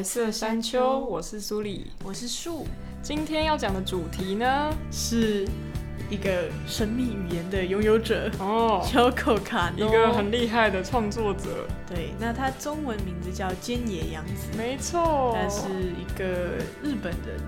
白色山丘我是苏里。我是树，今天要讲的主题呢，是一个神秘语言的拥有者，哦，小口卡诺。一个很厉害的创作者，对，那他中文名字叫菅野洋子，没错，他是一个日本人。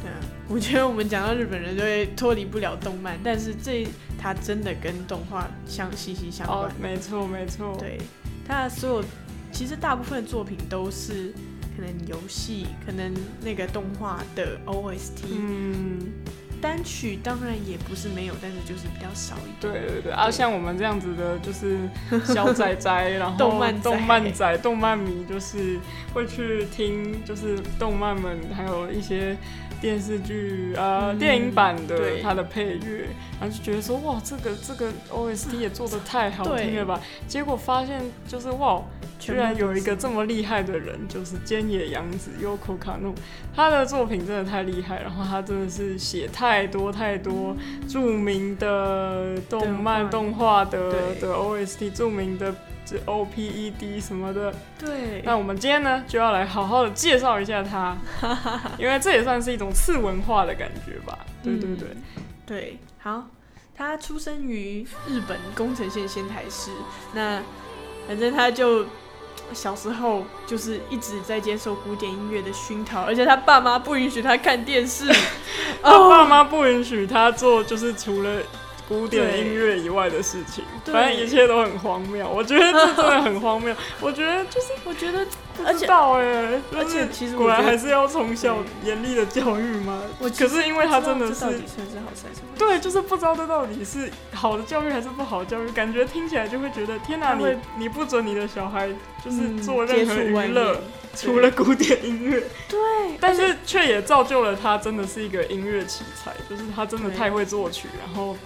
对啊，我觉得我们讲到日本人就会脱离不了动漫，但是这他真的跟动画相息息相关。哦，没错没错，，对，他的所有其实大部分的作品都是可能游戏，可能那个动画的 OST。嗯，单曲当然也不是没有，但是就是比较少一点。对对对，啊，像我们这样子的，就是小仔仔，然后 动漫动漫仔、动漫迷，就是会去听，就是动漫们，还有一些电视剧啊、嗯电影版的对。它的配乐，然后就觉得说，哇，这个这个 OST 也做的太好听了吧？结果发现就是哇，居然有一个这么厉害的人，就是菅野洋子 Yoko Kano，他的作品真的太厉害，然后他真的是写太多太多著名的动漫动画。的的 OST，著名的这 OPED 什么的。对，那我们今天呢，就要来好好的介绍一下他，因为这也算是一种次文化的感觉吧。对对对，对，好，他出生于日本宫城县仙台市，那反正他就小时候就是一直在接受古典音乐的熏陶，而且他爸妈不允许他看电视，他爸妈不允许他做，就是除了。古典音乐以外的事情，反正一切都很荒谬。我觉得这真的很荒谬。我觉得就是我觉得，不知道哎，而且就是果然还是要从小严厉的教育吗？我可是因为他真的是？对，就是不知道这到底是好的教育还是不好的教育，感觉听起来就会觉得天哪，你你不准你的小孩就是嗯做任何娱乐面，除了古典音乐，对，但是却也造就了他真的是一个音乐奇才，就是他真的太会作曲，然后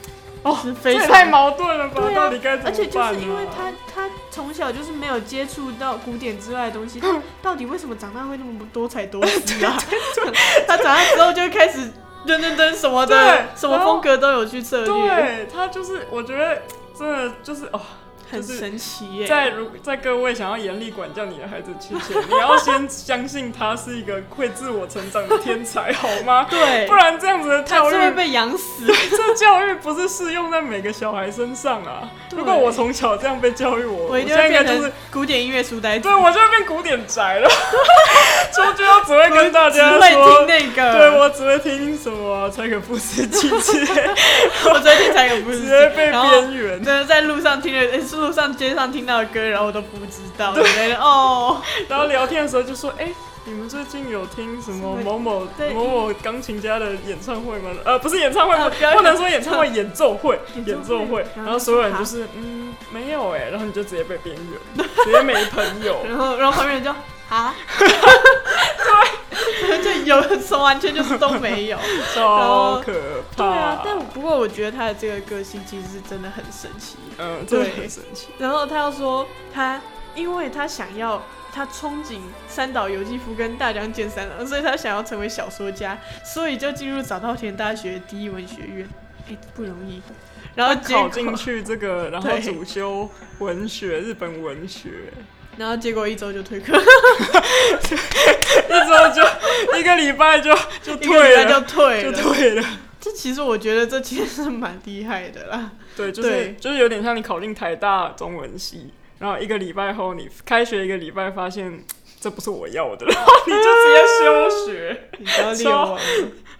哦，是非常这也太矛盾了吧？对啊到底该怎么办、而且就是因为他他从小就是没有接触到古典之外的东西，他到底为什么长大会那么多才多姿啊？他长大之后就开始噔噔噔什么的，什么风格都有去涉猎，对他就是，我觉得真的就是哦，很就是神奇耶。在如在各位想要严厉管教你的孩子之前，你要先相信他是一个会自我成长的天才，好吗？对不，然这样子的他教育，是会被养死。这教育不是适用在每个小孩身上啊。如果我从小这样被教育，我我现在应该就是。古典音乐书呆子，对，我就会变古典宅了，出去要只会跟大只家会听说，那个。对我只会听什么柴可夫斯基之类，我最近才有不是只会被边缘。真的在路上听的，诶路上街上听到的歌，然后我都不知道。哦，然后聊天的时候就说：“哎、你们最近有听什么某某某某钢琴家的演唱会吗？呃，不是演唱会，不啊不能说演唱会，演奏会，演奏会。然后所有人就就是嗯没有哎，然后你就直接被边缘，直接没朋友。然后然后旁边人就啊，对，就有的时候完全就是都没有。超可怕。对啊，但不过我觉得他的这个个性其实是真的很神奇。嗯，真的对很神奇。然后他又说他，因为他想要。他憧憬三岛由纪夫跟大江健三郎，所以他想要成为小说家，所以就进入早稻田大学第一文学院，哎、不容易。然后考进去这个，然后主修文学，日本文学，然后结果一周就退课，一周就一个礼拜就就 退了就了，退了。就退了。这其实我觉得这其实是蛮厉害的啦。对，就是就是有点像你考进台大中文系，然后一个礼拜后你开学一个礼拜发现这不是我要的，然 后你就直接休学你知道 利友王吗？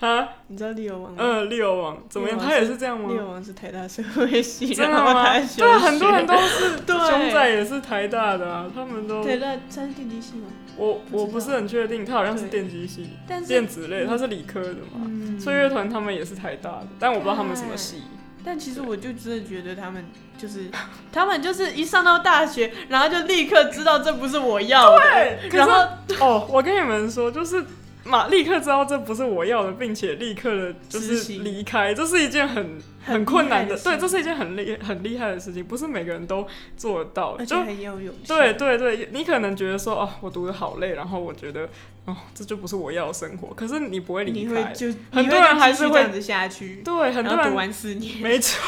啊。你知道利友王吗？嗯，利友王怎么样？他也是这样吗？利友王是台大社会系，真的吗？对啊，很多人都是 对熊仔也是台大的啊，他们都台大他是电机系吗？我不我不是很确定，他好像是对电机系、电子类，他是理科的嘛。嗯吹乐团他们也是台大的，但我不知道他们什么系。但其实我就真的觉得他们就是，他们就是一上到大学，然后就立刻知道这不是我要的，对，然后哦，我跟你们说，就是马立刻知道这不是我要的，并且立刻的就是离开，这是一件很很很困难的，对，这是一件很厉很厉害的事情，不是每个人都做得到，而且就很有勇气。对对对，你可能觉得说哦，我读的好累，然后我觉得哦，这就不是我要的生活，可是你不会离开，你会就很多人还是会这样子下去，对，很多人然后读完四年，没错，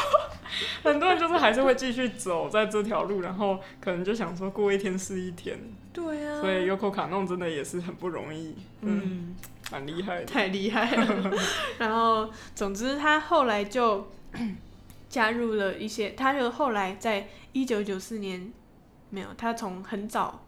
很多人就是还是会继续走在这条路，然后可能就想说过一天是一天，对啊，所以 Yoko 卡弄真的也是很不容易，嗯，嗯，蛮厉害的。太厉害了。然后，总之他后来就 加入了一些，他就后来在一九九四年，没有，他从很早，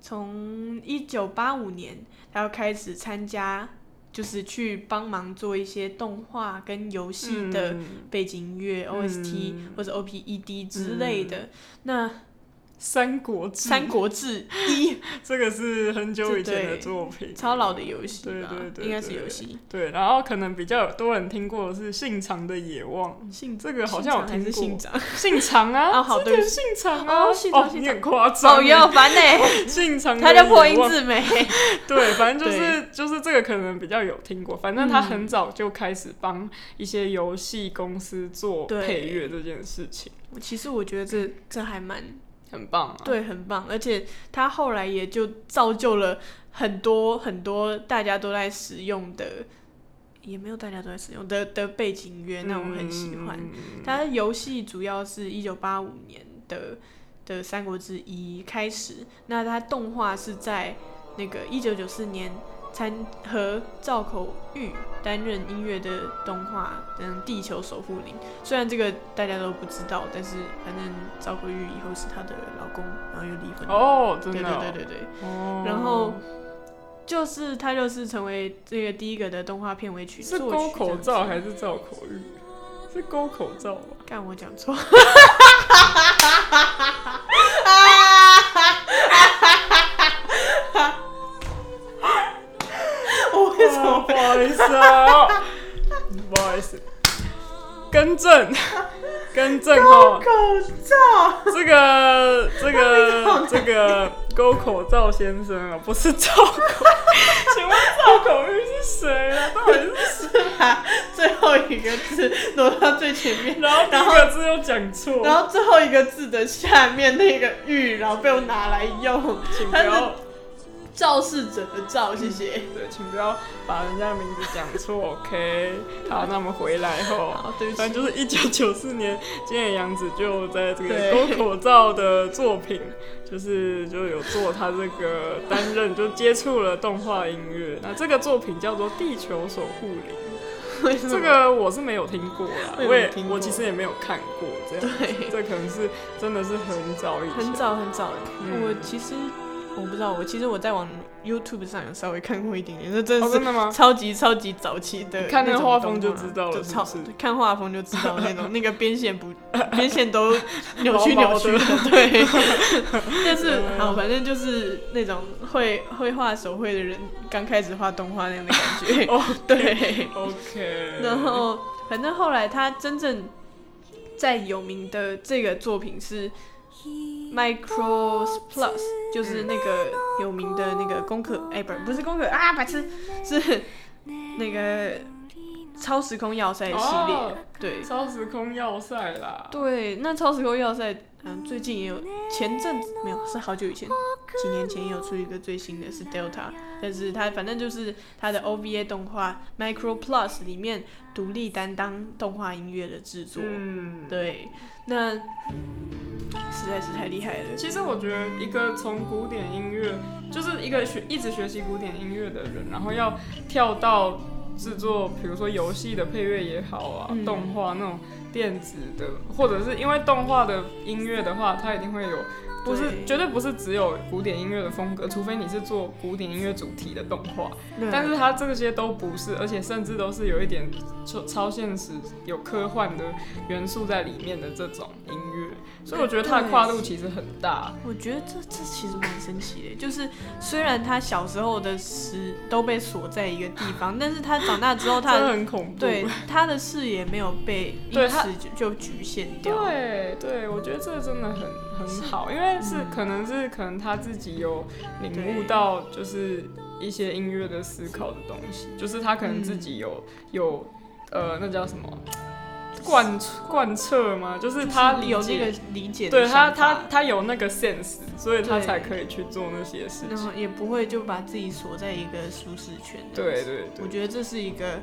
从一九八五年，他要开始参加，就是去帮忙做一些动画跟游戏的嗯背景音乐、OST 嗯或者 OPED 之类的。那《三国志》三国志。一 》这个是很久以前的作品，超老的游戏对吧，对对应该是游戏。对，然后可能比较多人听过的是信长的野望，姓这个好像有姓长还是听过姓长？信长啊，哦好之前对不起。信长啊，哦信长哦你很夸张烦呢、信长他叫破音字眉。对，反正就是就是这个可能比较有听过，反正他很早就开始帮一些游戏公司做配乐这件事情，其实我觉得这这还蛮很棒啊。对，很棒，而且它后来也就造就了很多很多大家都在使用的，也没有大家都在使用的的背景音乐，那我很喜欢。嗯它游戏主要是一九八五年的的《三国志一》开始，那它动画是在那个一九九四年参和赵口玉担任音乐的动画，嗯，《地球守护灵》。虽然这个大家都不知道，但是反正赵口玉以后是她的老公，然后又离婚。哦，真对的哦，对对对对，哦然后就是他就是成为这个第一个的动画片尾曲是作曲沟口罩还是造口玉？是勾口罩吧？干我讲错。不好意思啊，不好意思，更正，更正哦。口罩？这个这个这个勾口罩先生啊，不是赵口，请问赵口玉是谁啊？到底是谁？把最后一个字挪到最前面，然后第一个字又讲错，然后最后一个字的下面那个“玉”，然后被我拿来用，请不要肇事者的“肇”，谢谢。对，请不要把人家的名字讲错，OK？好，那我们回来后，好，对不起。反正就是一九九四年，今野洋子就在这个口罩的作品，就是就有做他这个担任，就接触了动画音乐。那这个作品叫做《地球守护灵》。这个我是没有听过啦，我也我其实也没有看过这样，对这可能是真的是很早以前，很早很早我其实我不知道，我其实我在往 YouTube 上有稍微看过一点点，那真的哦，是真的吗？超级超级早期的看那个画风就知道了就是超看画风就知道那种 那个边线不边线都 扭曲扭曲对。但是嗯好，反正就是那种会会画手绘的人刚开始画动画那样的感觉，哦，对。OK，然后反正后来他真正在有名的这个作品是 Micros Plus，就是那个有名的那个功课，哎、不是不是功课啊，白痴，是那个超时空要塞系列，哦对。超时空要塞啦，对，那超时空要塞，嗯，最近也有，前阵子没有，是好久以前，几年前也有出一个最新的是 Delta，但是它反正就是它的 OVA 动画 Micro Plus 里面独立担当动画音乐的制作，嗯，对，那实在是太厉害了。其实我觉得一个从古典音乐，就是一个学一直学习古典音乐的人，然后要跳到制作，比如说游戏的配乐也好啊，嗯动画那种电子的，或者是因为动画的音乐的话，它一定会有。不是，对绝对不是只有古典音乐的风格，除非你是做古典音乐主题的动画。但是它这些都不是，而且甚至都是有一点超超现实、有科幻的元素在里面的这种音乐。所以我觉得它的跨度其实很大。我觉得这这其实蛮神奇的，就是虽然他小时候的视都被锁在一个地方，但是他长大之后，他 很恐怖，对他的视野没有被因此就就局限掉。对对，我觉得这真的很很好，因为是可能是可能他自己有领悟到，就是一些音乐的思考的东西，就是他可能自己有有呃，那叫什么？贯贯彻吗？就是他有那个理解，对他他他有那个 sense，所以他才可以去做那些事情，然后也不会就把自己锁在一个舒适圈。对对对，我觉得这是一个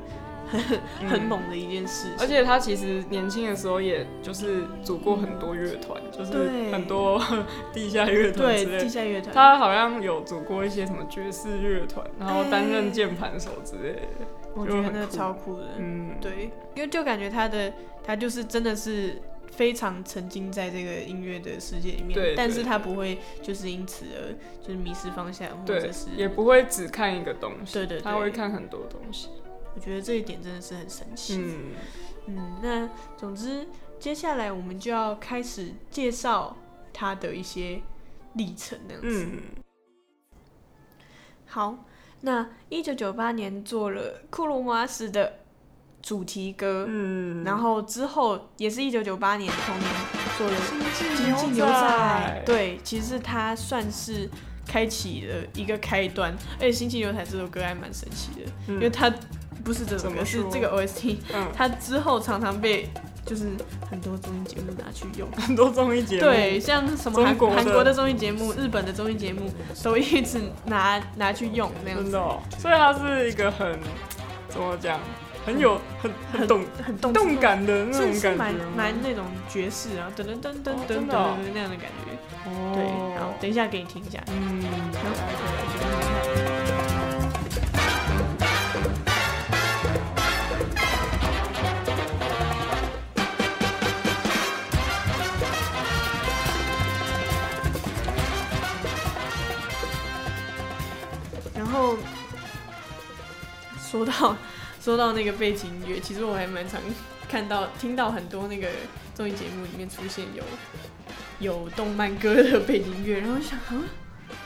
很 很猛的一件事。而且他其实年轻的时候，也就是组过很多乐团，就是很多 地下乐团之类。地下乐团，他好像有组过一些什么爵士乐团，然后担任键盘手之类的。我觉得那超酷的，嗯，对，因为就感觉他的。他就是真的是非常沉浸在这个音乐的世界里面，但是他不会就是因此而就是迷失方向，或者是也不会只看一个东西，对对，他会看很多东西。我觉得这一点真的是很神奇。嗯嗯，那总之接下来我们就要开始介绍他的一些历程那样子。好，那一九九八年做了库鲁马斯的。主题歌，嗯，然后之后也是一九九八年同年做了《星际牛仔》，对，其实他算是开启了一个开端。而且《星际牛仔》这首歌还蛮神奇的，因为它不是这首歌，是这个 OST，它之后常常被就是很多综艺节目拿去用，很多综艺节目，对，像什么韩韩国的综艺节目、日本的综艺节目都一直拿拿去用那样子，所以它是一个很怎么讲？很有很很动很动感的那种感觉，蛮蛮那种爵士啊，噔噔噔噔噔噔那样的感觉。对，好，等一下给你听一下。嗯。后说到。说到那个背景音乐，其实我还蛮常看到、听到很多那个综艺节目里面出现有有动漫歌的背景音乐，然后想啊，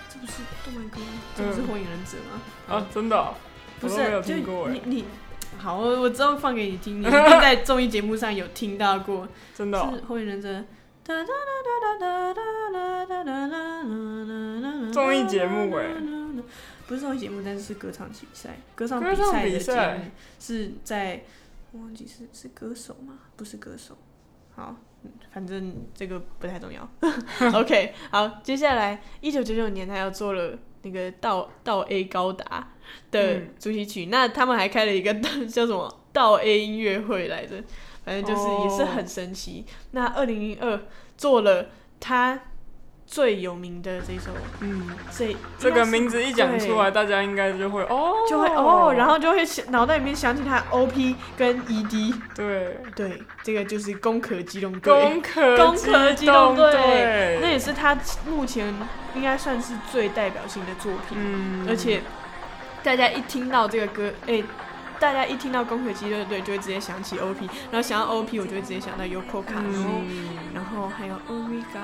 这不是动漫歌吗？这不是火影忍者吗？啊，真的？不是，就你你好，我我之后放给你听，你 在综艺节目上有听到过？真的？是火影忍者？综艺节目哎。不是综艺节目，但是是歌唱比赛。歌唱比赛的节目是在，我忘记是是歌手吗？不是歌手。好，反正这个不太重要。OK，好，接下来一九九九年他又做了那个到到 A 高达的主题曲，那他们还开了一个叫什么到 A 音乐会来着，反正就是也是很神奇。那二零零二做了他。最有名的这首，嗯，这这个名字一讲出来，大家应该就会哦，就会哦，然后就会想脑袋里面想起他 O P 跟 E D，对。对，这个就是《攻壳机动队》，攻壳攻壳机动队，那也是他目前应该算是最代表性的作品，嗯，而且大家一听到这个歌，哎，大家一听到《攻壳机动队》就会直接想起 O P，然后想到 O P，我就会直接想到 Yoko Kano，然后还有 Omega。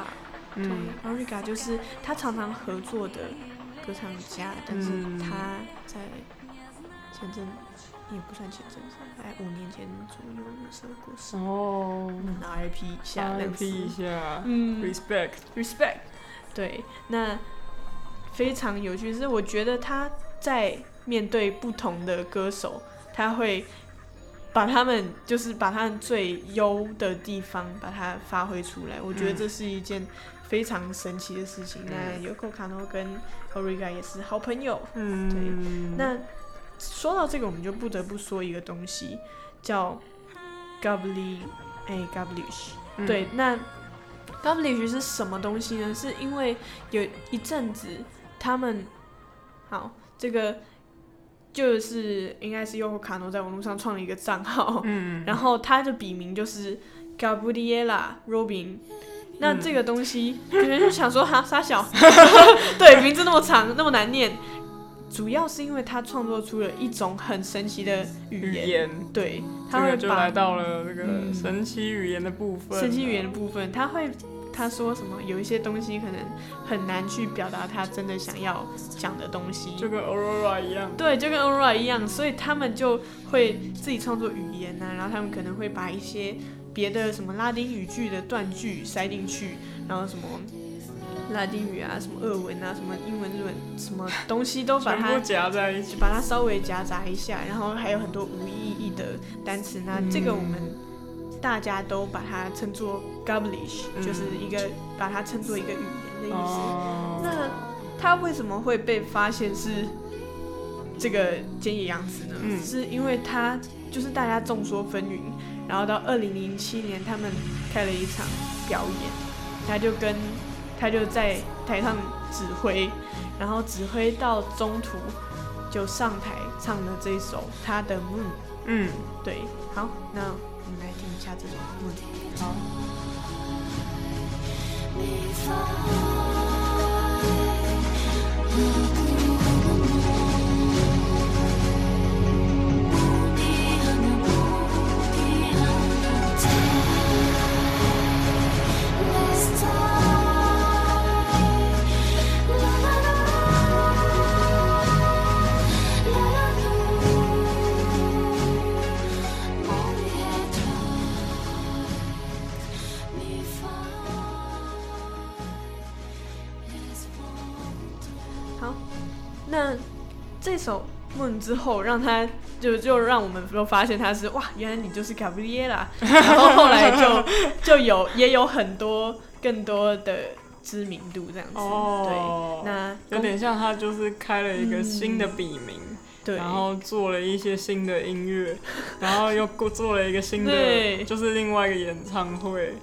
对，Origa 就是他常常合作的歌唱家，但是他在前阵也不算前阵，在五年前左右的时候过世。哦，RIP 一下，RIP 一下，嗯，respect，respect。对，那非常有趣是，我觉得他在面对不同的歌手，他会把他们就是把他们最优的地方把它发挥出来。我觉得这是一件。非常神奇的事情。那 Yoko Kano 跟 Origa 也是好朋友。嗯，对。那说到这个，我们就不得不说一个东西，叫 Gabli，哎，Gablish。对，那 Gablish 是什么东西呢？是因为有一阵子他们，好，这个就是应该是 Yoko Kano 在网络上创了一个账号，嗯，然后他的笔名就是 Gabriela Robin。那这个东西，有人就想说哈，傻小，对，名字那么长，那么难念，主要是因为他创作出了一种很神奇的语言，对，他会就来到了这个神奇语言的部分，神奇语言的部分，他会他说什么，有一些东西可能很难去表达他真的想要讲的东西，就跟 Aurora 一样。对，就跟 Aurora 一样，所以他们就会自己创作语言呐、然后他们可能会把一些别的什么拉丁语句的断句塞进去，然后什么拉丁语啊、什么俄文啊、什么英文、日文什么东西都把它夹在一起。把它稍微夹杂一下，然后还有很多无意义的单词。那这个我们大家都把它称作 Gobblish，、嗯就是一个把它称作一个语言的意思。哦，那它为什么会被发现是这个菅野洋子呢？嗯是因为他就是大家众说纷纭，然后到二零零七年他们开了一场表演，他就跟他就在台上指挥，然后指挥到中途就上台唱了这首他的 Moon。嗯，对，好，那我们来听一下这首 Moon。好。好，这首《梦》之后，让他就就让我们都发现他是哇，原来你就是卡布里耶啦。然后后来就就有也有很多更多的知名度这样子。哦对，那有点像他就是开了一个新的笔名，对，然后做了一些新的音乐，然后又过做了一个新的，对。就是另外一个演唱会，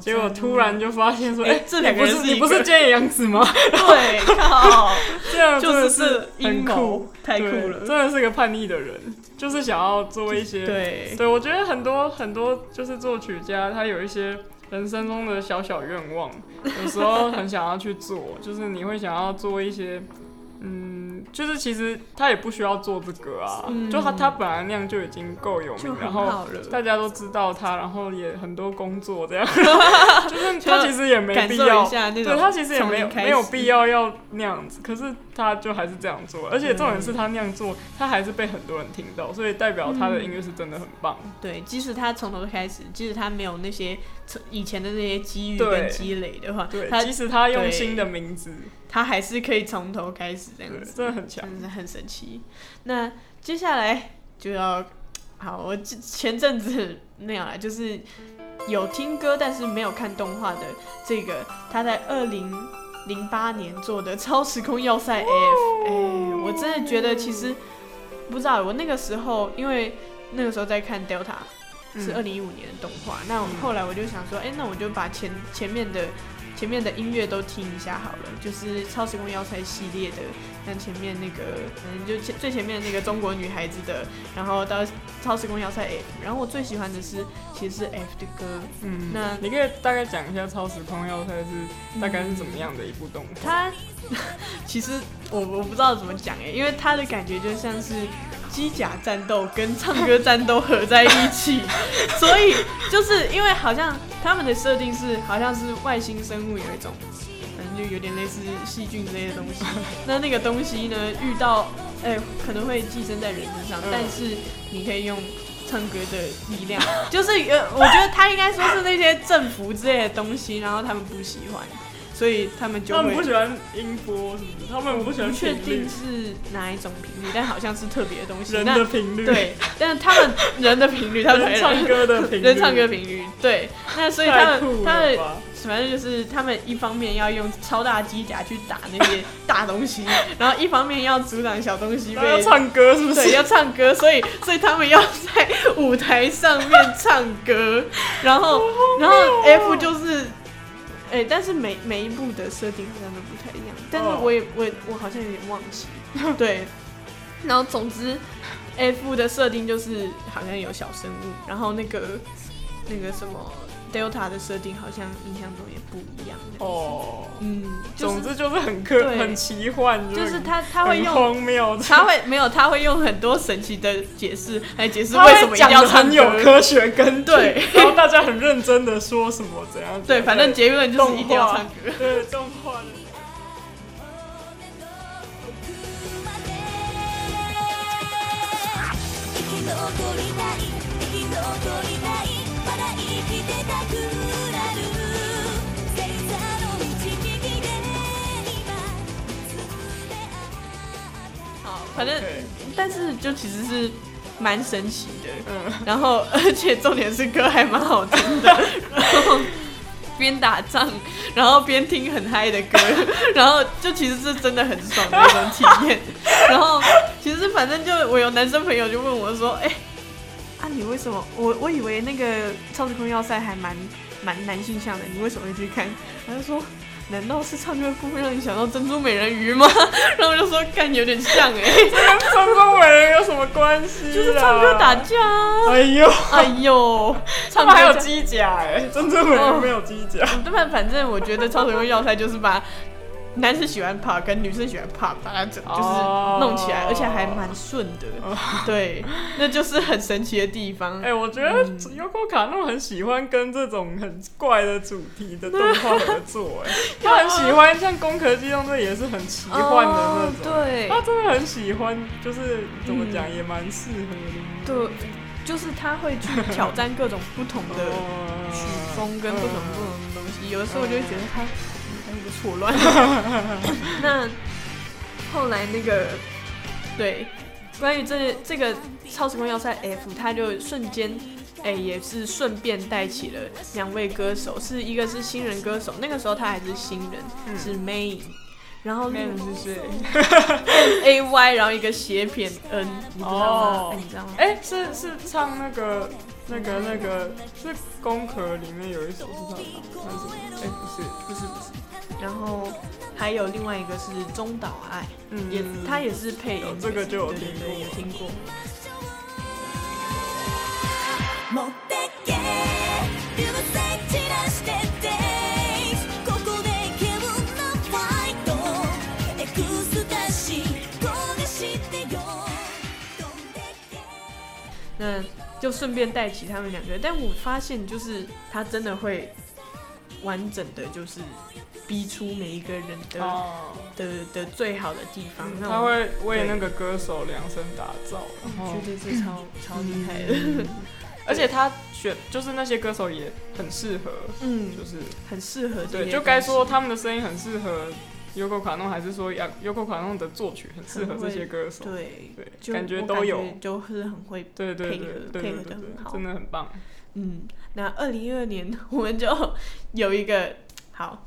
结果突然就发现说，哎、这两个人你不是个。菅野洋子吗？对，靠，这样真的就是很阴谋酷，太酷了。真的是个叛逆的人，就是想要做一些，对。对我觉得很多很多就是作曲家，他有一些人生中的小小愿望，有时候很想要去做，就是你会想要做一些。嗯，就是其实他也不需要做这个啊，嗯就他他本来那样就已经够有名，然后，大家都知道他，然后也很多工作这样，就是他其实也没必要对他其实也没有没有必要要那样子，可是他就还是这样做，而且重点是他那样做，他还是被很多人听到，所以代表他的音乐是真的很棒。对，即使他从头开始，即使他没有那些以前的那些机遇跟积累的话，对，他即使他用对新的名字，他还是可以从头开始这样，子，真的很强。真的很神奇。那接下来就要好，我之前阵子那样啦，就是有听歌但是没有看动画的这个，他在二零零八年做的《超时空要塞 F》，哎、我真的觉得其实不知道，我那个时候因为那个时候在看 Delta。是二嗯零一五年的动画，那我后来我就想说，哎、那我就把前前面的前面的音乐都听一下好了，就是超时空要塞系列的，像前面那个，嗯，就前最前面那个中国女孩子的，然后到超时空要塞 F，然后我最喜欢的是其实是 F 的歌，嗯，那你可以大概讲一下《超时空要塞》是大概是怎么样的一部动画？它 其实我我不知道怎么讲哎，因为它的感觉就像是机甲战斗跟唱歌战斗合在一起，所以就是因为好像他们的设定是好像是外星生物有一种，反正就有点类似细菌之类的东西。那那个东西呢，遇到哎、可能会寄生在人身上，嗯但是你可以用。唱歌的力量，就是呃，我觉得他应该说是那些政府之类的东西，然后他们不喜欢，所以他们就他会们不喜欢音波，什么的？他们不喜欢不确定是哪一种频率，但好像是特别的东西。人那的频率，，对，但是他们人的频率，他们唱歌的频率，人唱歌频率，对。那所以他们他们？反正就是他们一方面要用超大机甲去打那些 大东西，然后一方面要阻挡小东西他要。唱歌是不对，是？要唱歌，所以所以他们要在舞台上面唱歌，然后然后 F 就是，哎、但是每每一部的设定好像都不太一样，但是哦。我也我也我好像有点忘记，对，然后总之 F 的设定就是好像有小生物，然后那个那个什么 Delta 的设定好像印象中也不一样。哦，嗯，总之就是很科很奇幻，就是他他会用荒谬，他会没有他会用很多神奇的解释来解释为什么一定要很有科学根据，然后大家很认真的说什么怎样，对，反正结论就是一定要唱歌，对，动画。反正，但是就其实是蛮神奇的，嗯，然后而且重点是歌还蛮好听的，然后边打仗，然后边听很嗨的歌，然后就其实是真的很爽的一种体验。然后其实反正就我有男生朋友就问我说：“哎，啊你为什么？我我以为那个超时空要塞还蛮蛮男性向的，你为什么会去看？”他就说。难道是唱歌部分让你想到珍珠美人鱼吗？然后我就说，干有点像哎，这跟珍珠美人鱼有什么关系？就是唱歌打架。哎呦，哎呦，他们还有机甲哎，珍珠美人鱼没有机甲。对吧？反正我觉得超时空要塞就是把。男生喜欢 pop，跟女生喜欢 pop，把它整就是弄起来，而且还蛮顺的。对，那就是很神奇的地方。哎，我觉得 Yoko 卡诺很喜欢跟这种很怪的主题的动画合作。哎，他很喜欢像《攻壳机动队》也是很奇幻的那种。对，他真的很喜欢，就是怎么讲也蛮适合的。对，就是他会去挑战各种不同的 曲风跟不同不同的东西。有的时候我就会觉得他。错乱。那后来那个，对，关于这这个超时空要塞 F，他就瞬间，哎，也是顺便带起了两位歌手，是一个是新人歌手，那个时候他还是新人，是 May，然后那个是谁？A Y，然后一个斜撇 N，你知道吗？你知道吗？哎，是是唱那个。那个那个是《宫壳》里面有一首是他唱的？哎，不是，不是，不是。然后还有另外一个是《中岛爱》，嗯，也他也是配，这个就有听过，有听过。那。就顺便带起他们两个，但我发现就是他真的会完整的，就是逼出每一个人的的的最好的地方。他会为那个歌手量身打造，绝对是超超厉害的。而且他选就是那些歌手也很适合，嗯，就是很适合。对，就该说他们的声音很适合。优酷卡弄还是说，优酷卡弄的作曲很适合这些歌手，对对，感觉都有，就是很会配合，配合的很好，真的很棒。嗯，那二零一二年 我们就有一个好。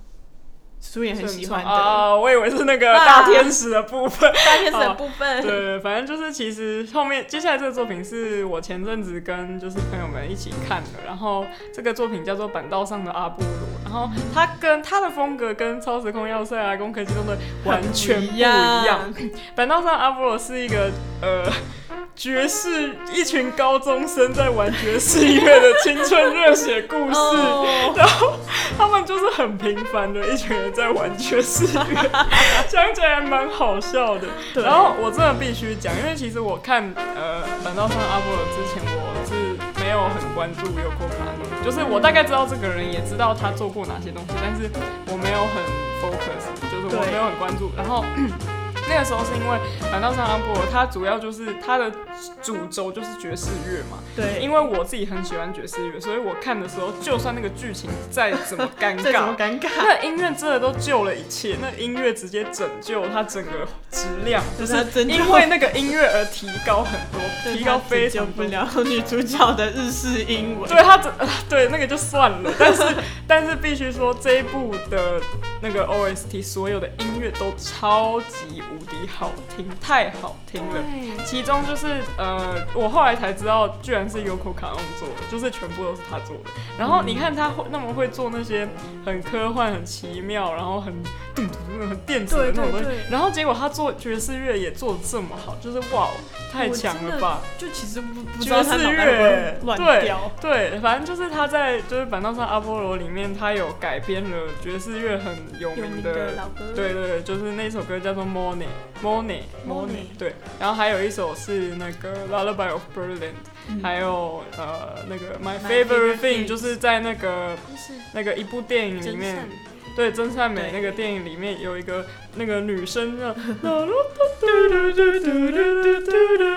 苏也很喜欢的啊，我以为是那个大天使的部分，大天使的部分。对，反正就是其实后面接下来这个作品是我前阵子跟就是朋友们一起看的，然后这个作品叫做《板道上的阿波罗》，然后它跟它的风格跟《超时空要塞》啊，《攻壳机动队》完全不一样。板道上阿波罗是一个呃。爵士一群高中生在玩爵士音乐的青春热血故事，然后他们就是很平凡的一群人在玩爵士乐，讲起来蛮好笑的。然后我真的必须讲，因为其实我看呃《板道上阿波罗》之前，我是没有很关注尤克卡的，就是我大概知道这个人，也知道他做过哪些东西，但是我没有很 focus，就是我没有很关注。然后。那个时候是因为《反道上阿波罗》，它主要就是它的主轴就是爵士乐嘛。对。因为我自己很喜欢爵士乐，所以我看的时候，就算那个剧情再怎么尴 尬，怎么尴尬，那音乐真的都救了一切。那音乐直接拯救它整个质量，就是因为那个音乐而提高很多，提高非常不了女主角的日式英文。对，它这 对那个就算了，但是但是必须说这一部的。那个 OST 所有的音乐都超级无敌好听，太好听了。其中就是呃，我后来才知道，居然是 Yoko Kanno 做的，就是全部都是他做的。然后你看他会那么会做那些很科幻、很奇妙，然后很很电子的那种东西。然后结果他做爵士乐也做的这么好，就是哇，太强了吧！就其实不不爵士乐乱掉。对，反正就是他在就是板凳上阿波罗里面，他有改编了爵士乐很有名的老歌。对对对，就是那首歌叫做 Morning Morning Morning。对，然后还有一首是那个 Lullaby of Berlin，还有呃那个 My Favorite Thing，就是在那个那个一部电影里面。对，真善美那个电影里面有一个那个女生啊，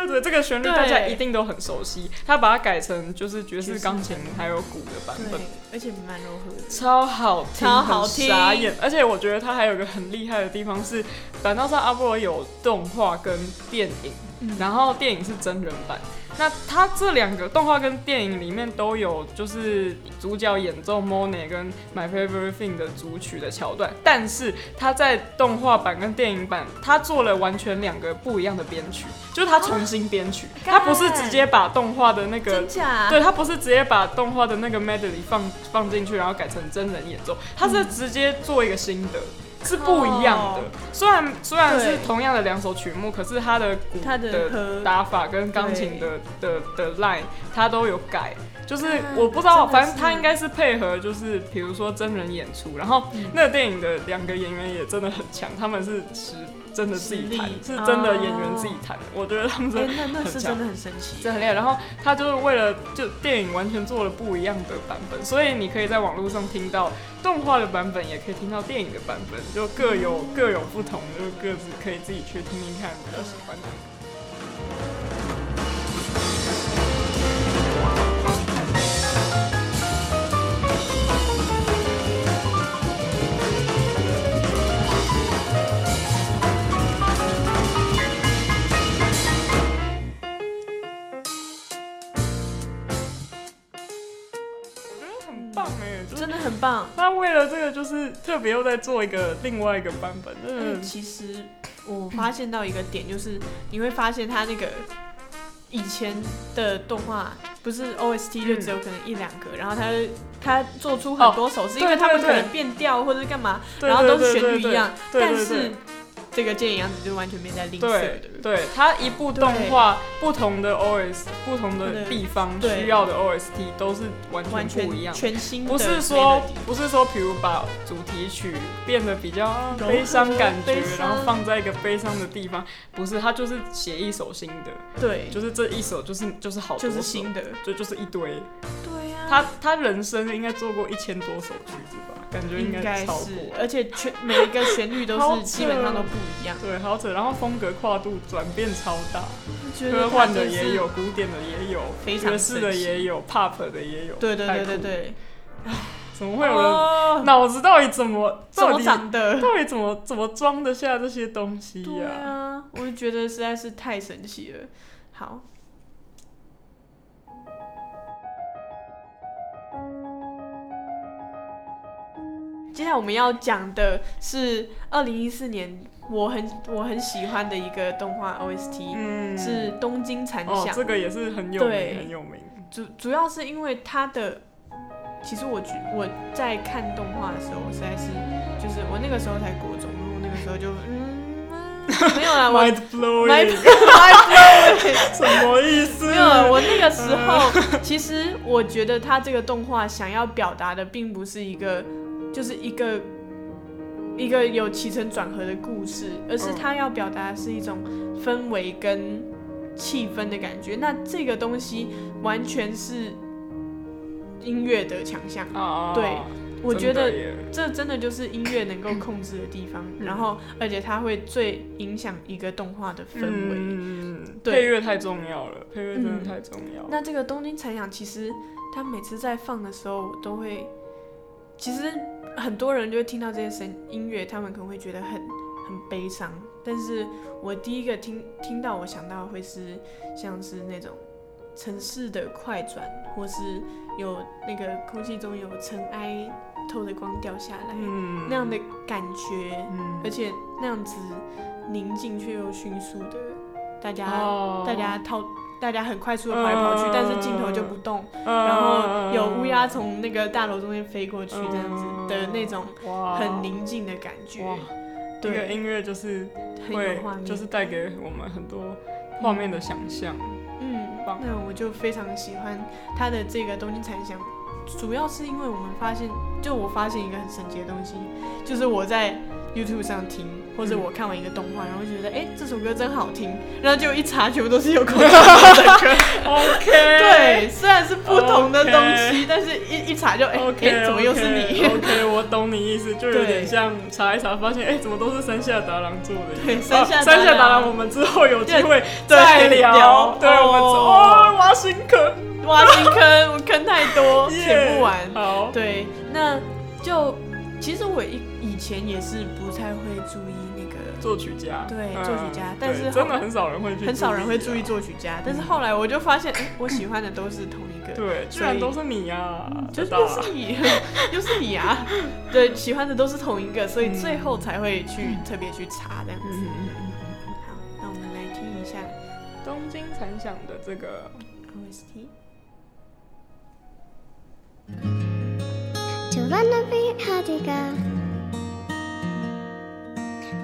对，这个旋律大家一定都很熟悉。他把它改成就是爵士钢琴还有鼓的版本，而且蛮柔和，超好听，超好听，傻眼。而且我觉得他还有个很厉害的地方是，反倒是阿波罗有动画跟电影，然后电影是真人版。那他这两个动画跟电影里面都有，就是主角演奏《Monet》跟《My Favorite Thing》的主曲的桥段，但是他在动画版跟电影版，他做了完全两个不一样的编曲，就是他重新编曲，他不是直接把动画的那个，对他不是直接把动画的那个 melody 放放进去，然后改成真人演奏，他是直接做一个新的。是不一样的，虽然虽然是同样的两首曲目，可是他的鼓的打法跟钢琴的的的 line，他都有改。就是我不知道，反正他应该是配合，就是比如说真人演出，然后那个电影的两个演员也真的很强，他们是实真的自己弹，是真的演员自己弹的。我觉得他们真的很强，真的很神奇，真的很厉害。然后他就是为了就电影完全做了不一样的版本，所以你可以在网络上听到动画的版本，也可以听到电影的版本，就各有各有不同，就各自可以自己去听听看比较喜欢的。很棒，那为了这个就是特别又在做一个另外一个版本。嗯，其实我发现到一个点，就是你会发现他那个以前的动画不是 OST 就只有可能一两个，然后他他做出很多首，是因为他们可能变调或者干嘛，然后都是旋律一样，但是。这个电影样子就完全没在吝啬的，对它一部动画不同的 OS，不同的地方需要的 OST 都是完全不一样，全新不是说不是说，比如把主题曲变得比较悲伤感觉，然后放在一个悲伤的地方，不是，他就是写一首新的，对，就是这一首就是就是好，就是新的，就就是一堆，他他人生应该做过一千多首曲子吧。感觉应该超过，而且全每一个旋律都是 基本上都不一样。对，好扯，然后风格跨度转变超大，科幻的也有，古典的也有，爵士的也有，pop 的也有。对对对对对。怎么会有人脑子到底怎么怎么长的？到底怎么怎么装得下这些东西呀？对啊，我就觉得实在是太神奇了。好。接下来我们要讲的是二零一四年我很我很喜欢的一个动画 OST，嗯，是《东京残响》。这个也是很有名很有名。主主要是因为它的，其实我觉我在看动画的时候，实在是就是我那个时候才国中，然后那个时候就嗯 没有了，我 mind blowing，mind blowing，什么意思？没有，我那个时候 其实我觉得他这个动画想要表达的并不是一个。就是一个一个有起承转合的故事，而是他要表达的是一种氛围跟气氛的感觉。那这个东西完全是音乐的强项。对，我觉得这真的就是音乐能够控制的地方。然后，而且它会最影响一个动画的氛围。嗯，配乐太重要了，配乐真的太重要。那这个东京残响，其实他每次在放的时候，都会其实。很多人就会听到这些声音乐，他们可能会觉得很很悲伤。但是我第一个听听到，我想到会是像是那种城市的快转，或是有那个空气中有尘埃透着光掉下来，嗯那样的感觉，嗯而且那样子宁静却又迅速的，大家、哦大家套。大家很快速的跑来跑去，嗯。但是镜头就不动，然然后有乌鸦从那个大楼中间飞过去，这样子嗯的那种很宁静的感觉。哇，这个对，音乐就是很会就是带给我们很多画面的想象。嗯棒，那我就非常喜欢他的这个东京残响，主要是因为我们发现，就我发现一个很神奇的东西，就是我在 YouTube 上听，或者我看完一个动画，然后觉得哎、诶这首歌真好听，然后就一查全部都是有口罩的 歌，OK，对，虽然是不同的东西但是一一查就哎哎、OK，怎么又是你？？OK，我懂你意思，就有点像查一查，发现哎、怎么都是山下达郎做的？对哦山下达郎。山下达郎，我们之后有机会对。再聊。聊。对，我们挖新坑，挖新坑，我坑太多，填不完。好，对，那就其实我以以前也是不太会注意那个，作曲家，对嗯作曲家但是真的很少人会去，很少人会注意。作曲家，但是后来我就发现，哎、我喜欢的都是同一个，对，居然都是你啊！就是又是你，又是你啊！对，喜欢的都是同一个，所以最后才会去特别去查这样子。嗯，好，那我们来听一下东京残响的这个 OST。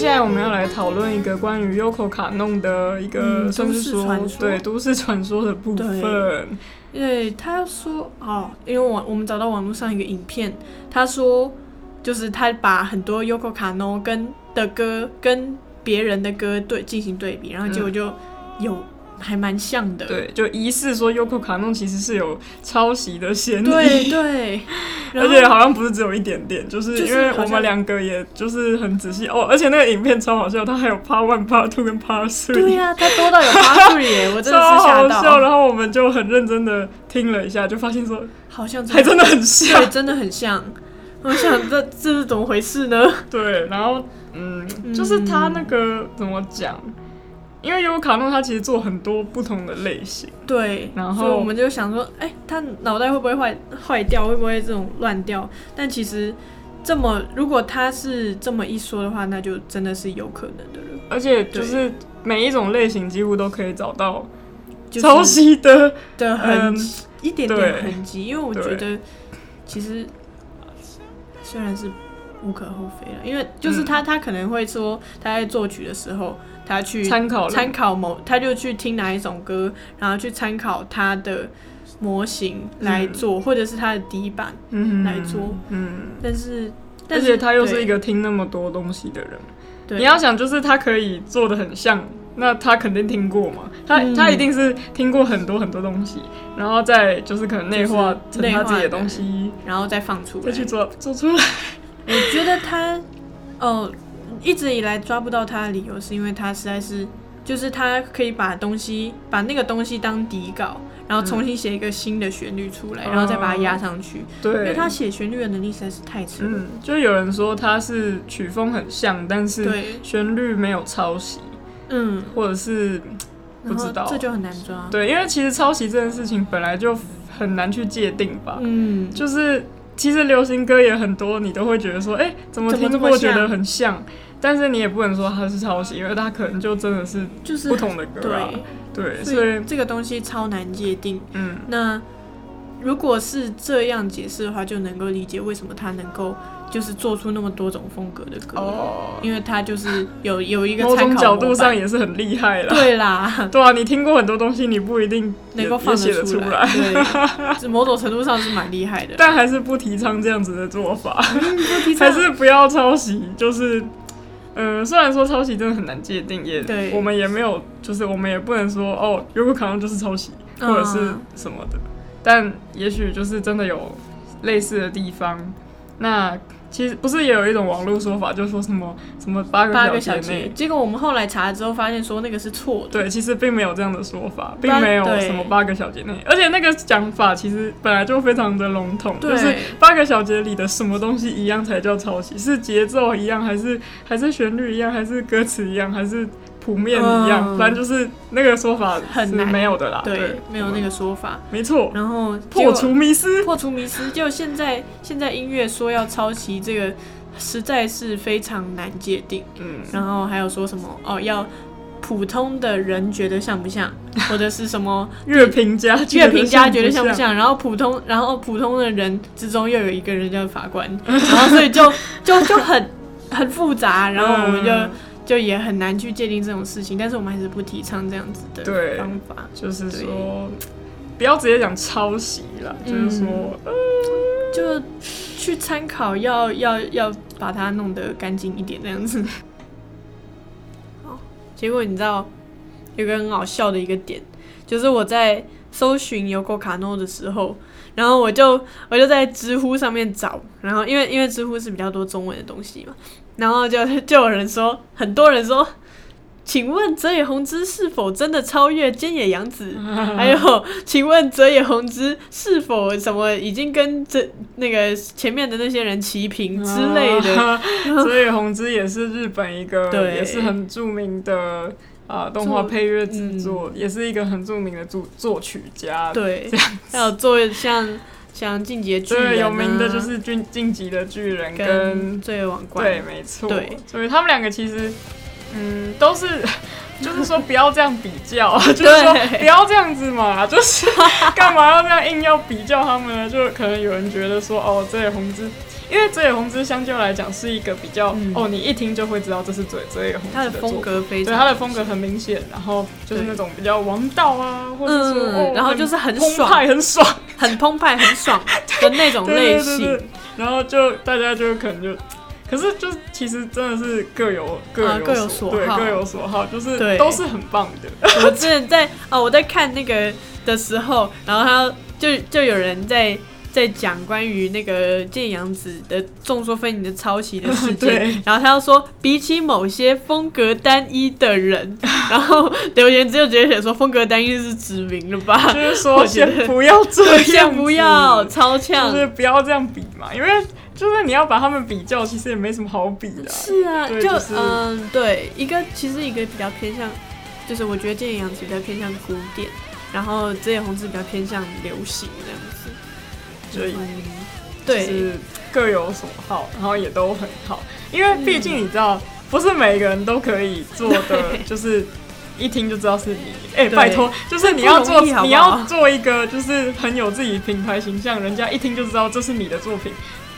下来我们要来讨论一个关于 Yoko 卡弄的一个，嗯算是说都市传说对都市传说的部分。对。他说哦，因为我我们找到网络上一个影片，他说就是他把很多 Yoko Kano 跟的歌跟别人的歌对进行对比，然后结果就有、还蛮像的。对，就疑似说 Yoko 卡弄其实是有抄袭的嫌疑。对对，而且好像不是只有一点点，就是因为我们两个也就是很仔细哦，而且那个影片超好笑，它还有 Part One、Part Two 跟 Part Three，对呀、它多到有八岁耶，我真的超是吓好笑。然后我们就很认真的听了一下，就发现说好像还真的很像对，。真的很像。我想这这是怎么回事呢？对，然后嗯，就是他那个怎么讲？因为尤卡诺他其实做很多不同的类型，对，然后我们就想说，哎、他脑袋会不会坏坏掉？会不会这种乱掉？但其实这么，如果他是这么一说的话，那就真的是有可能的了。而且就是每一种类型几乎都可以找到就是抄袭的，的痕嗯，一点点痕迹，因为我觉得其实虽然是无可厚非了，因为就是他、他可能会说他在作曲的时候，他去参考参考某，他就去听哪一种歌，然后去参考他的模型来做，或者是他的底板嗯来做。嗯，但是，但而且他又是一个听那么多东西的人，对。你要想就是他可以做的很像，那他肯定听过嘛，他、嗯。他一定是听过很多很多东西，然后再就是可能内化成内化他自己的的东西，然后再放出来，再去做做出来。我觉得他，哦，一直以来抓不到他的理由，是因为他实在是，就是他可以把东西，把那个东西当底稿，然后重新写一个新的旋律出来，嗯。然后再把它压上去。对。因为，他写旋律的能力实在是太强了。嗯，就有人说他是曲风很像，但是，旋律没有抄袭，嗯，或者是不知道。这就很难抓。对，因为其实抄袭这件事情本来就很难去界定吧，嗯，就是其实流行歌也很多，你都会觉得说，哎、怎么怎么听这么觉得很像，但是你也不能说它是抄袭，因为它可能就真的是就是不同的歌啊。对，对，所所以以这个东西超难界定。嗯，那如果是这样解释的话，就能够理解为什么他能够就是做出那么多种风格的歌，哦，因为他就是有有一个某种角度上也是很厉害啦。对啦，对啊，你听过很多东西，你不一定能够放也写得出来，某种程度上是蛮厉害的。但还是不提倡这样子的做法，不提倡。还是不要抄袭，就是嗯，虽然说抄袭真的很难界定，也对我们也没有，就是我们也不能说哦，有可能就是抄袭或者是嗯什么的，但也许就是真的有类似的地方。那其实不是也有一种网络说法，就是说什么什么八个小小节。内，，结果我们后来查了之后发现说那个是错的。对，其实并没有这样的说法，并没有什么八个小节内，而且那个讲法其实本来就非常的笼统，就是八个小节里的什么东西一样才叫抄袭，是节奏一样，还是还是旋律一样，还是歌词一样，还是谱面一样，嗯。反正就是那个说法是很难。没有的啦，对，没有那个，说法。没错，然后破除迷思，破除迷思，就现在现在音乐说要抄袭这个，实在是非常难界定。嗯，然后还有说什么哦，要普通的人觉得像不像，或者是什么乐评家乐评家觉得像不像？像，然后普通然后普通的人之中又有一个人叫法官，然后所以就就就很很复杂，然后我们就。嗯就也很难去界定这种事情，但是我们还是不提倡这样子的方法。就是说，不要直接讲抄袭啦，嗯就是说，呃就去参考要，要要把它弄得干净一点，这样子。好，结果你知道有个很好笑的一个点，就是我在搜寻 Yoko Kano 的时候，然后我就我就在知乎上面找，然后因为因为知乎是比较多中文的东西嘛，然后就就有人说，很多人说。请问泽野弘之是否真的超越菅野洋子？还有，请问泽野弘之是否什么已经跟这那个前面的那些人齐平之类的？泽野弘之也是日本一个，对也是很著名的啊、动画配乐制作，也是一个很著名的作作曲家。对，还有做像像进阶巨人、啊，对，有名的就是晋晋级的巨人跟跟罪恶王冠。对，没错，对，所以他们两个其实，嗯，都是。就是说不要这样比较，就是说不要这样子嘛，就是 干嘛要这样硬要比较他们呢？就可能有人觉得说，哦，泽野弘之，因为泽野弘之相较来讲是一个比较，嗯。哦，你一听就会知道这是泽泽野弘之他的风格非常，对他的风格很明显，然后就是那种比较王道啊，或者是、嗯哦，然后就是很澎爽。湃、很爽。很澎湃、很爽 的那种对类型。然后就大家就可能就，可是就其实真的是各有各有啊各有所好。对各有所好，就是对。都是很棒的。我之前在哦，我在看那个的时候，然后他就就有人在在讲关于那个建阳子的众说纷纭的抄袭的事 对。件，然后他又说，比起某些风格单一的人，然后留言只有直接写说风格单一是指明了吧？就是说先不要这样，先不要超呛。就，是不要这样比嘛，因为就是你要把他们比较，其实也没什么好比的啊、是啊，就对就是嗯，对，一个其实一个比较偏向，就是我觉得建阳子比较偏向古典，然后泽野弘之比较偏向流行这样子。所以对，是各有所好，然后也都很好，因为毕竟你知道，不是每个人都可以做的，就是一听就知道是你。哎、对拜托，就是你要做，你要做一个就是很有自己品牌形象，人家一听就知道这是你的作品，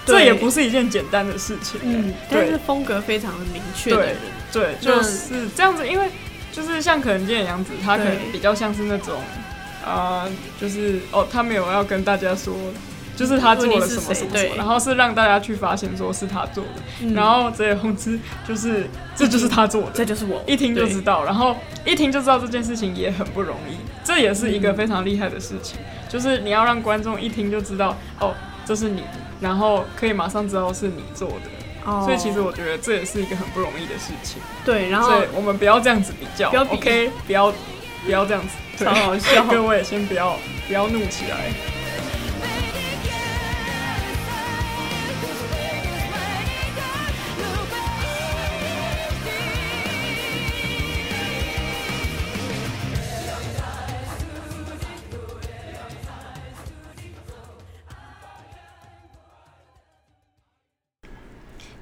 这也不是一件简单的事情。嗯，但是风格非常的明确的对人，对，那就是这样子，因为就是像可能见杨子，他可能比较像是那种，啊，就是哦，他没有要跟大家说。就是他做了什么什么什么，然后是让大家去发现说是他做的，嗯。然后泽野弘之就是这就是他做的，这就是我。一听就知道，然后一听就知道这件事情也很不容易，这也是一个非常厉害的事情，就是你要让观众一听就知道哦这是你，然后可以马上知道是你做的，哦。所以其实我觉得这也是一个很不容易的事情，对，然后所以我们不要这样子比较不要比，OK，不要不要这样子，对。超好笑。各位先不要不要怒起来。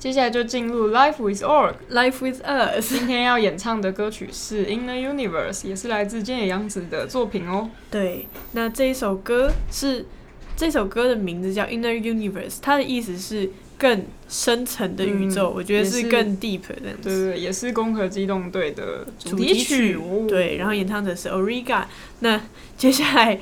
接下来就进入 Life with Org。Life with Us，今天要演唱的歌曲是《Inner Universe》，也是来自菅野洋子的作品哦。对，那这一首歌是这首歌的名字叫 Inner Universe，它的意思是更深层的宇宙，嗯我觉得是是更 deep 的。对对，对也是《攻壳机动队》的主主题题曲哦对，然后演唱者是 Origa。那接下来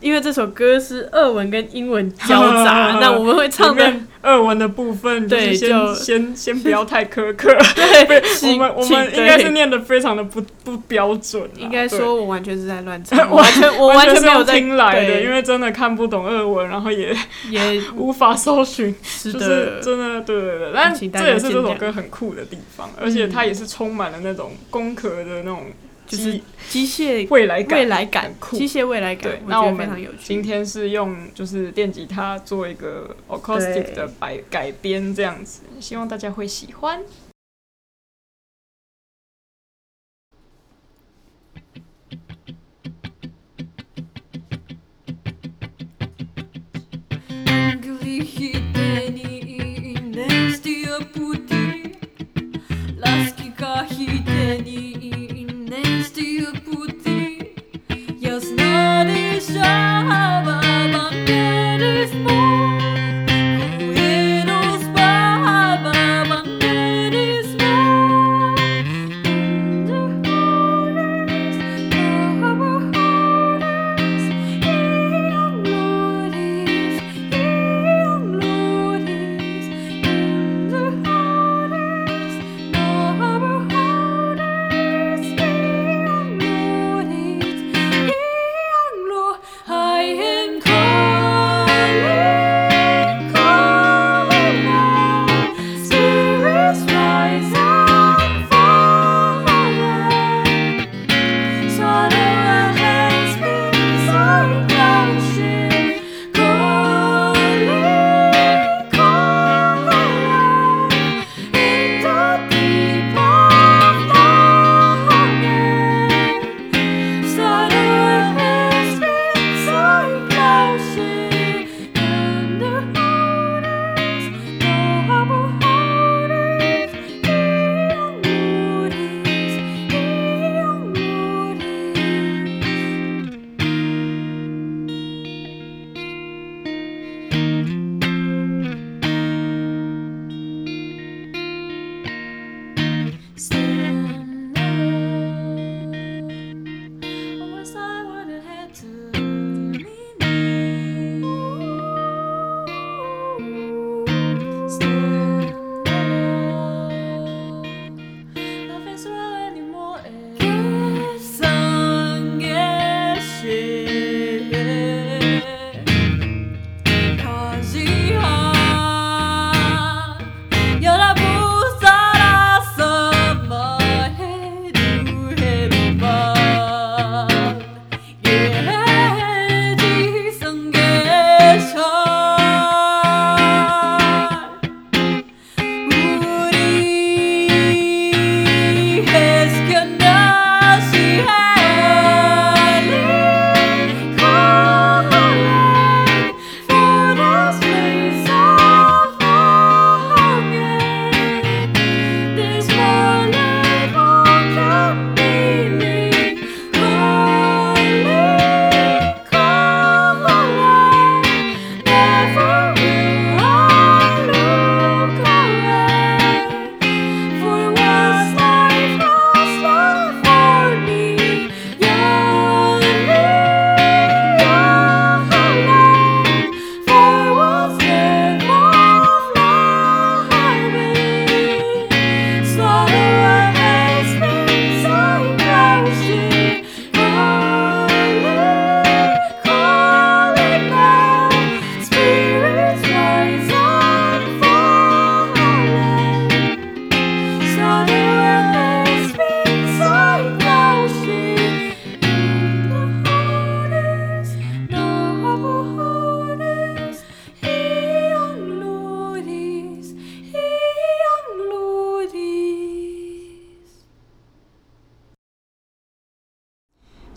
因为这首歌是俄文跟英文交杂，那我们会唱的里面俄文的部分，对就先 先不要太苛刻。对，我们我们应该是念的非常的不不标准啊，应该说我完全是在乱唱，我完全我完全没有听来的，因为真的看不懂俄文，然后也也无法搜寻，是就是的，真的对对对，但这也是这首歌很酷的地方，而且它也是充满了那种工壳的那种就是机机械未来感，未来感，酷机械未来感对，，那我们非常有趣。今天是用就是电吉他做一个 acoustic 的改改编这样子，希望大家会喜欢。Я знаю, що вам не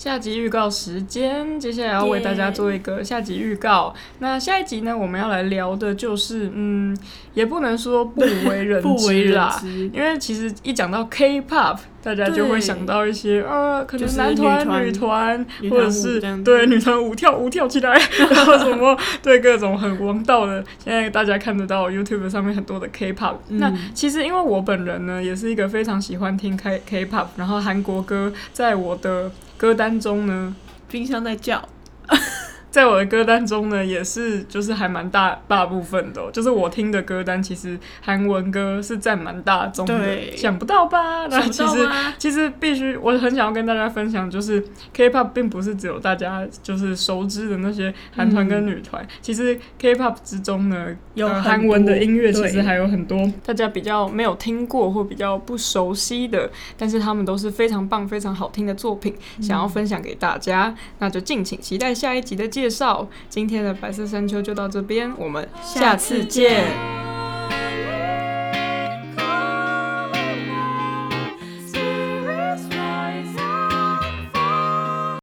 下集预告时间，接下来要为大家做一个下集预告。那下一集呢，我们要来聊的就是，嗯，也不能说不为人 不为人知。啦，知，因为其实一讲到 K-pop，大家就会想到一些呃，可能男团、女女团，女或者是对女团舞跳舞跳起来，然后什么对各种很王道的，现在大家看得到 YouTube 上面很多的 K-pop。那嗯其实因为我本人呢，也是一个非常喜欢听 K K-pop，然后韩国歌在我的歌单中呢，冰箱在叫，在我的歌单中呢，也是就是还蛮大大部分的、哦，就是我听的歌单其实韩文歌是占蛮大宗的，对。想不到吧？那其实其实必须，我很想要跟大家分享，就是 K-pop 并不是只有大家就是熟知的那些韩团跟女团，其实 K-pop 之中呢，呃有很韩文的音乐其实还有很多大家比较没有听过或比较不熟悉的，但是他们都是非常棒、非常好听的作品，想要分享给大家。那就敬请期待下一集的介绍今天的白色山丘就到这边，我们下次见。